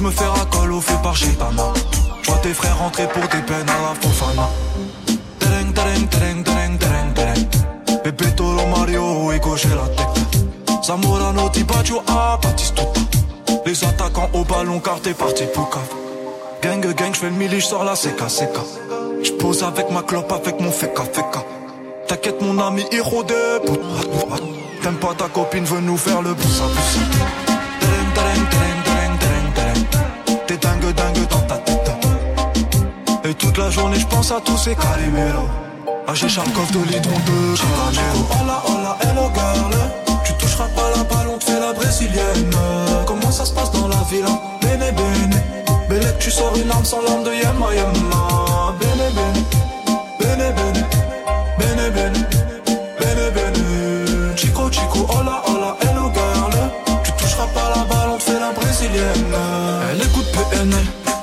Je me fais racole au feu par chez pas mort tes frères rentrer pour des peines à la Fofana. Tereng, tereng, tereng, tereng, tereng, tereng. Toro Mario et gauche la tête. Zamorano, Tibaggio, ah, Batistuta. Les attaquants au ballon car t'es parti pour cave. Gang, gang, j'fais le mili, j'sors la CK, CK. J'pose avec ma clope, avec mon feka, feka. T'inquiète, mon ami, héros de. T'aimes pas ta copine, veut nous faire le. Tereng, tereng, tereng, tereng, tereng, Et toute la journée, j'pense à tous ces Calimero. Ah, j'ai Charkov de litron de Calimero. Hola, hola, hello girl. Tu toucheras pas la balle, on te fait la brésilienne. Comment ça se passe dans la ville? Bene, bene. Belle tu sors une arme sans l'arme de Yema, Yema.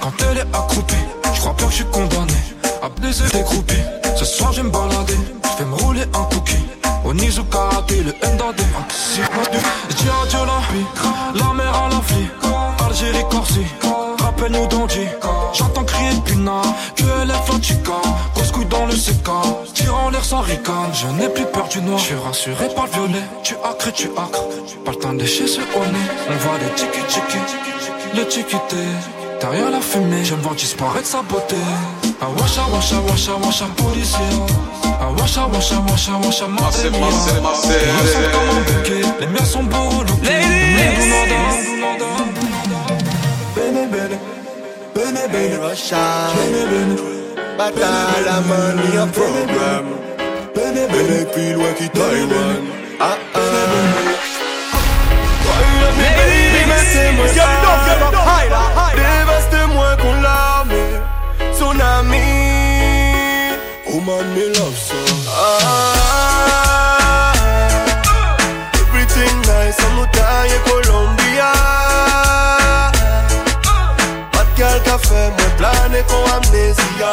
Quand elle est accroupie. Je crois pas que je suis condamné à baiser des groupies. Ce soir, je me balader. Je vais me rouler un cookie. Au Nizu karaté, le Ndadé. Je dis adieu la la mer à la vie. Algérie, Corsi, rappelle-nous d'Andy. J'entends crier Puna, que est Fatica. Grosse couille dans le tire en l'air sans ricane. Je n'ai plus peur du noir, je suis rassuré par le violet. Tu acres tu acres, pas le temps de lécher ce nez. On voit les tiki tiki, le tiquité. Derrière la fumée, je me vois disparaître sa beauté. Ah washa washa washa washa policier. Ah washa washa washa washa. Les miens sont comme un bouquet, les miens sont beaux lookés. Bene bene, bene bene, Russia, bene bene, Batala money a program. bene bene. Plus loin Taiwan. Ah ah. Dévaste-moi Oh man, me love so. Ah. Everything nice, I'm dying Colombia. Bad girl café, moi plané con amnesia.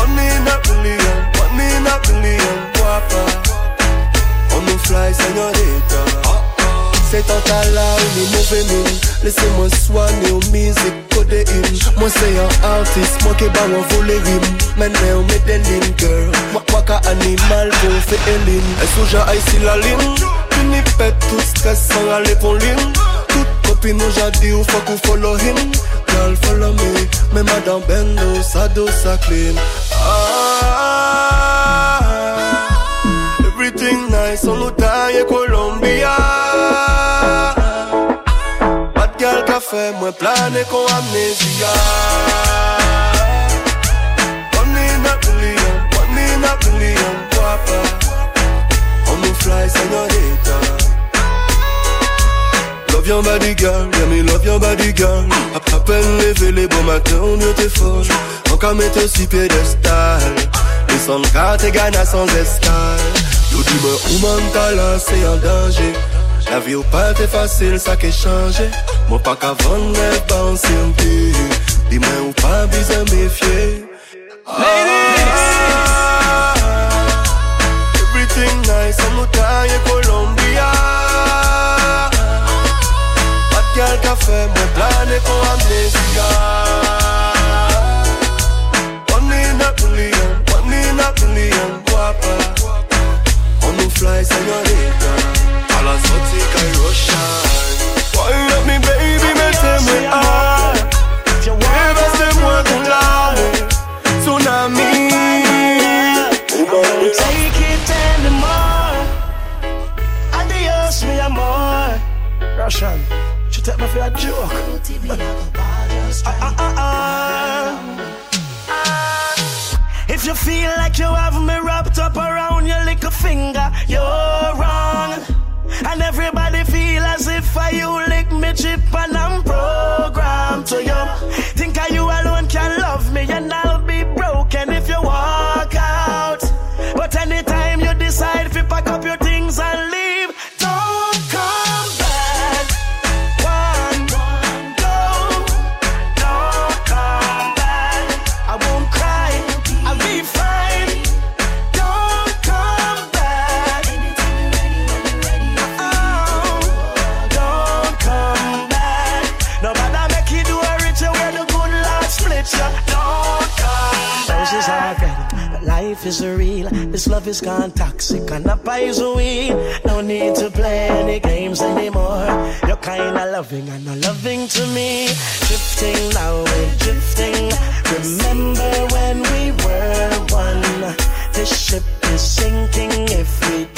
One in a million, one in a million, guapa. On nous fly, señorita. C'est en tas là où mauvais mine Laissez-moi soigner aux musiques Moi c'est un artiste, moi qui bat un voler rime Maintenant on met des lignes girl qu'un animal pour faire Eline Elle sous ici la ligne Fini pète tout stress sans aller pour ligne Toute copine nous j'ai dit ou faut qu'on follow him. Girl follow me. Mais madame Bendo ça dos ça clean. Ah Everything nice on nous taille Colombia Bad girl café, moi plané con amnesia One in a billion, one in a billion, guapa On nous fly, señorita Love your body girl, yeah me love your body girl. À à peine levé les bons matins, on mieux t'es folle Encore mettre sur piédestal Les sons de t'es gagné sans escale. Yo dis-moi où man talent c'est en danger? La vie au pas est facile, changé Moi pas qu'à vendre les bancs Dis-moi où pas besoin méfier Ah, Everything nice, I'm not dying Colombia. Bad girl café, moi plané con amnesia. One in a in a guapa On nous fly, señorita A la exotica y This love is gone toxic and not weed. No need to play any games anymore. You're kinda loving and not loving to me. Drifting now, we're drifting. Remember when we were one? This ship is sinking. If we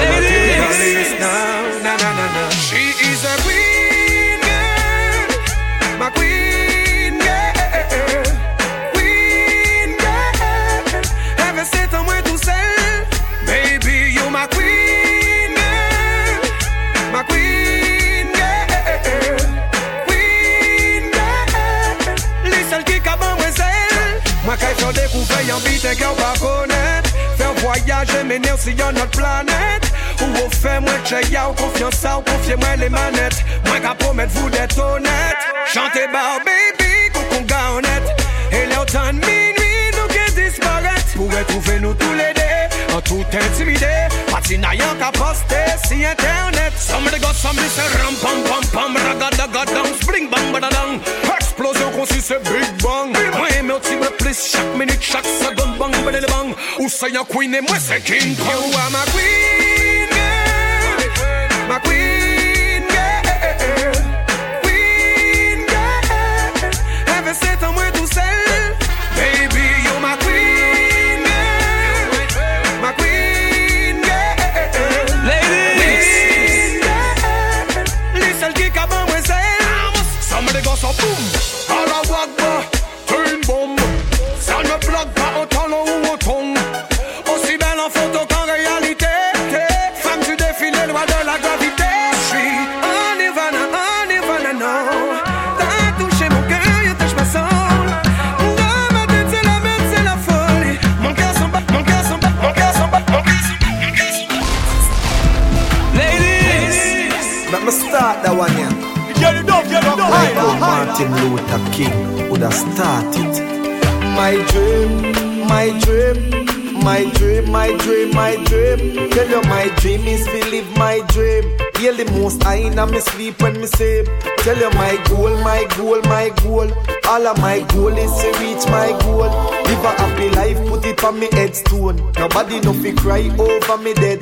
Akay fèr dekouvre yon bitè pa konèt menè ou si yon not planèt Ou ou fè mwen chè ya ou ou konfye mwen le manèt Mwen ka promèt vou honèt Chante baby koukoun ga honèt E lè ou tan minwi nou disparèt Pou wè trouve nou tou lè tout intimidè Patina yon ka poste si internet. Somri gò somri se ram pam pam pam. Spring bang Explosion konsi se big bang. Minute, chak second bang bang queen king. You are my queen girl My queen girl Queen girl Have Ever set an one, yeah. Get it up, get it up, Like how. Martin Luther King would have started. My dream, my dream, my dream, my dream, my dream. Tell you my dream is to live my dream. Hear the most I in me sleep when me sleep. Tell you my goal, my goal, my goal. All of my goal is to reach my goal. Live a happy life, put it on me headstone. Nobody no fi cry over me dead.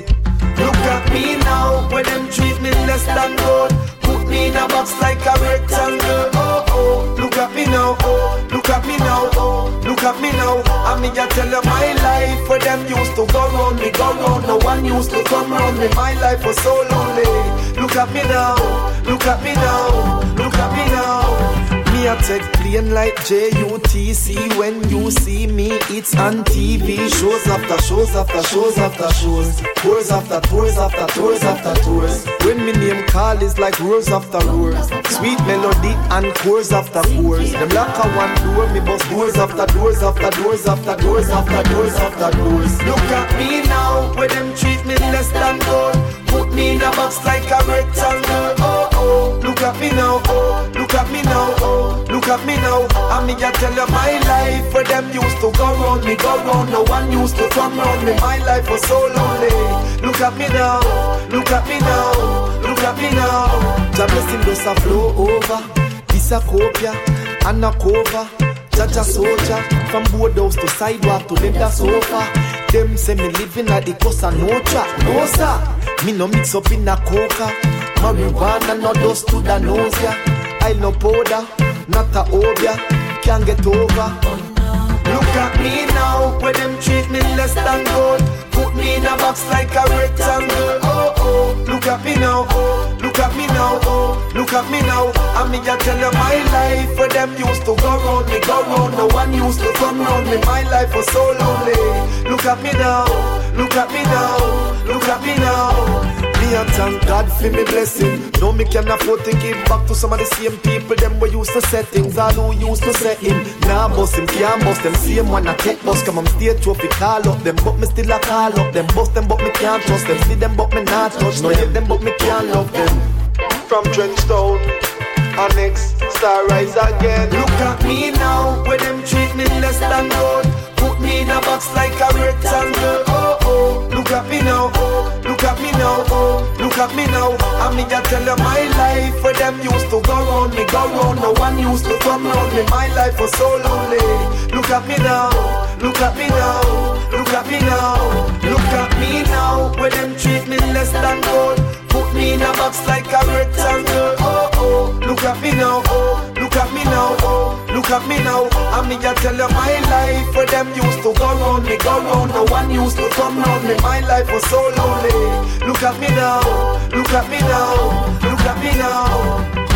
Look at me now, when them treat me less than gold. Me a box like a rectangle. Oh oh, look at me now. Oh, look at me now. Oh, look at me now. I mean, I tell you my life where them used to go round me, go round. No one used to come round me. My life was so lonely. Look at me now. Look at me now. Look at me now. Me a take plane like JUTC When you see me, it's on TV Shows after shows after shows after shows. Tours after tours after tours after tours. When me name call is like roars after roars Sweet melody and chords after chords. Them lock a one door, me bust doors after doors after doors after doors after doors after doors. Look at me now, where them treat me less than gold. Put me in a box like a rectangle. Oh look at me now, oh. Look at me now, oh. Look at me now, I me I tell you my life Where them used to go round me, go round. No one used to come round me. My life was so lonely. Look at me now, look at me now. Look at me now. Jah blessing does a flow over. This a copia and a cover. Jaja soldier From boardhouse to sidewalk to leather sofa. Them say me living at the coast and no track No sir, me no mix up in a coca Marijuana no dust to the nose ya I no powder, not a obia Can't get over Look at me now, where them treat me less than gold Put me in a box like a rectangle Oh oh, look at me now, oh, look at me now, oh, look at me now. I mean, I tell you my life, for them used to go round me, go round. No one used to come round me. My life was so lonely. Look at me now, look at me now, look at me now me and thank God for me blessing. No, me can afford to give back to some of the same people them we used to set things. All who used to set him. Now nah, bust him, can't bust them. Same one I take bust. Come on stage trophy, call up them, but me still a call up them. Bust them, but me can't trust them. See them, but me not touch. No hate them, but me can't love them. From Trenchtown, Annex, Star Rise again. Look at me now, where them treat me less than gold. Put me in a box like a rectangle. Oh oh, look at me now. Oh, look at me now. Oh, look at me now. I mean, I tell you my life where them used to go round me, go round. No one used to come round me. My life was so lonely. Look at me now. Look at me now. Look at me now. Look at me now. Where them treat me less than gold. Put me in a box like a rectangle. Oh oh, look at me now. Oh, look at me now. Oh, look at me now. I mean, I tell you my life where them used to go round me, go round. No one used to come round me. My life was so lonely. Look at me now. Look at me now. Look at me now.